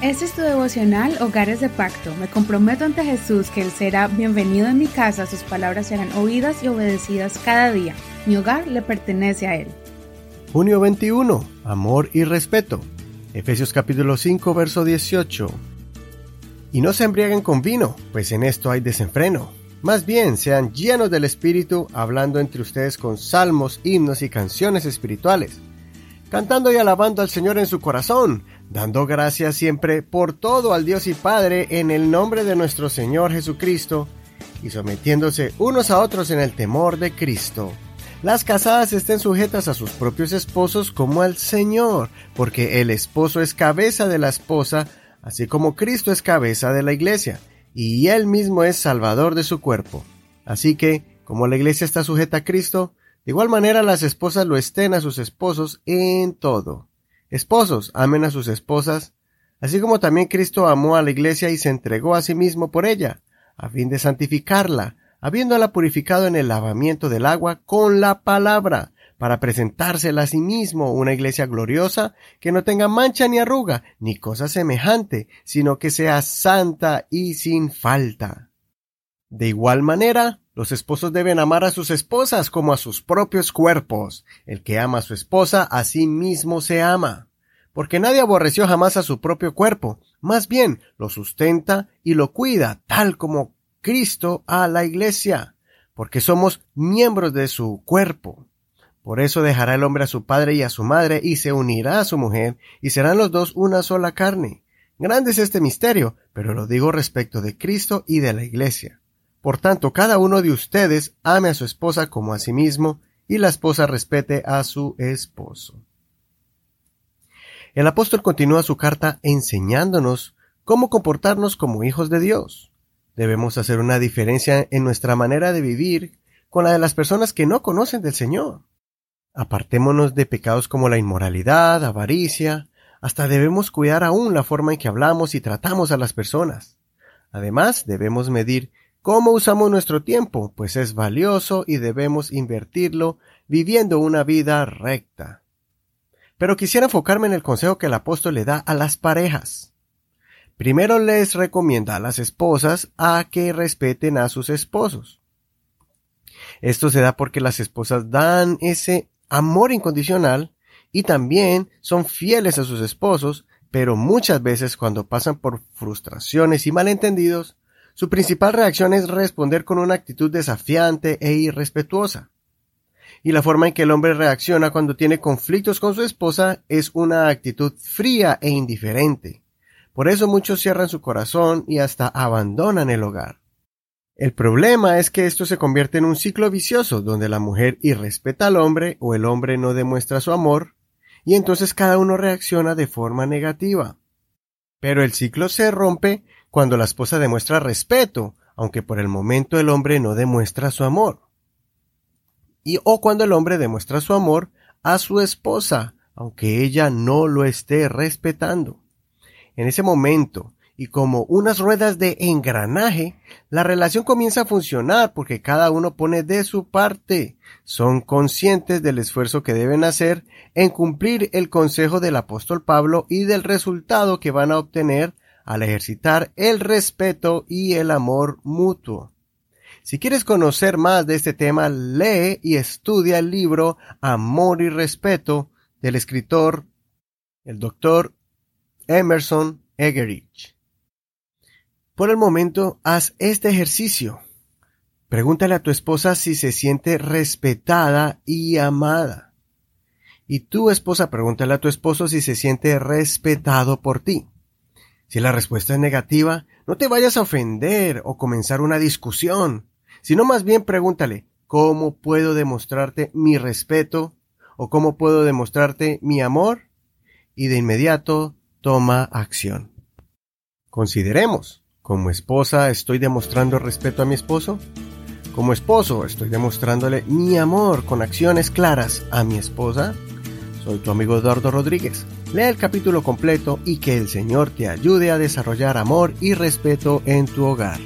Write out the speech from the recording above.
Este es tu devocional Hogares de Pacto. Me comprometo ante Jesús que Él será bienvenido en mi casa, sus palabras serán oídas y obedecidas cada día. Mi hogar le pertenece a Él. Junio 21. Amor y respeto. Efesios capítulo 5, verso 18. Y no se embriaguen con vino, pues en esto hay desenfreno. Más bien sean llenos del Espíritu, hablando entre ustedes con salmos, himnos y canciones espirituales, cantando y alabando al Señor en su corazón, dando gracias siempre por todo al Dios y Padre en el nombre de nuestro Señor Jesucristo, y sometiéndose unos a otros en el temor de Cristo. Las casadas estén sujetas a sus propios esposos como al Señor, porque el esposo es cabeza de la esposa, así como Cristo es cabeza de la iglesia, y él mismo es salvador de su cuerpo. Así que, como la iglesia está sujeta a Cristo, de igual manera las esposas lo estén a sus esposos en todo. Esposos, amen a sus esposas, así como también Cristo amó a la iglesia y se entregó a sí mismo por ella, a fin de santificarla, habiéndola purificado en el lavamiento del agua con la palabra, para presentársela a sí mismo una iglesia gloriosa, que no tenga mancha ni arruga, ni cosa semejante, sino que sea santa y sin falta. De igual manera, los esposos deben amar a sus esposas como a sus propios cuerpos. El que ama a su esposa a sí mismo se ama. Porque nadie aborreció jamás a su propio cuerpo, más bien lo sustenta y lo cuida, tal como Cristo a la iglesia, porque somos miembros de su cuerpo. Por eso dejará el hombre a su padre y a su madre y se unirá a su mujer y serán los dos una sola carne. Grande es este misterio, pero lo digo respecto de Cristo y de la iglesia. Por tanto, cada uno de ustedes ame a su esposa como a sí mismo, y la esposa respete a su esposo. El apóstol continúa su carta enseñándonos cómo comportarnos como hijos de Dios. Debemos hacer una diferencia en nuestra manera de vivir con la de las personas que no conocen del Señor. Apartémonos de pecados como la inmoralidad, avaricia, hasta debemos cuidar aún la forma en que hablamos y tratamos a las personas. Además, debemos medir ¿Cómo usamos nuestro tiempo? Pues es valioso y debemos invertirlo viviendo una vida recta. Pero quisiera enfocarme en el consejo que el apóstol le da a las parejas. Primero les recomienda a las esposas a que respeten a sus esposos. Esto se da porque las esposas dan ese amor incondicional y también son fieles a sus esposos, pero muchas veces cuando pasan por frustraciones y malentendidos, su principal reacción es responder con una actitud desafiante e irrespetuosa. Y la forma en que el hombre reacciona cuando tiene conflictos con su esposa es una actitud fría e indiferente. Por eso muchos cierran su corazón y hasta abandonan el hogar. El problema es que esto se convierte en un ciclo vicioso donde la mujer irrespeta al hombre o el hombre no demuestra su amor, y entonces cada uno reacciona de forma negativa. Pero el ciclo se rompe cuando la esposa demuestra respeto, aunque por el momento el hombre no demuestra su amor. Y o cuando el hombre demuestra su amor a su esposa, aunque ella no lo esté respetando. En ese momento, y como unas ruedas de engranaje, la relación comienza a funcionar porque cada uno pone de su parte. Son conscientes del esfuerzo que deben hacer en cumplir el consejo del apóstol Pablo y del resultado que van a obtener al ejercitar el respeto y el amor mutuo. Si quieres conocer más de este tema, lee y estudia el libro Amor y Respeto del escritor, el doctor Emerson Egerich. Por el momento, haz este ejercicio. Pregúntale a tu esposa si se siente respetada y amada. Y tu esposa pregúntale a tu esposo si se siente respetado por ti. Si la respuesta es negativa, no te vayas a ofender o comenzar una discusión, sino más bien pregúntale, ¿cómo puedo demostrarte mi respeto? ¿O cómo puedo demostrarte mi amor? Y de inmediato toma acción. Consideremos, ¿como esposa estoy demostrando respeto a mi esposo? Como esposo estoy demostrándole mi amor con acciones claras a mi esposa? Soy tu amigo Eduardo Rodríguez. Lea el capítulo completo y que el Señor te ayude a desarrollar amor y respeto en tu hogar.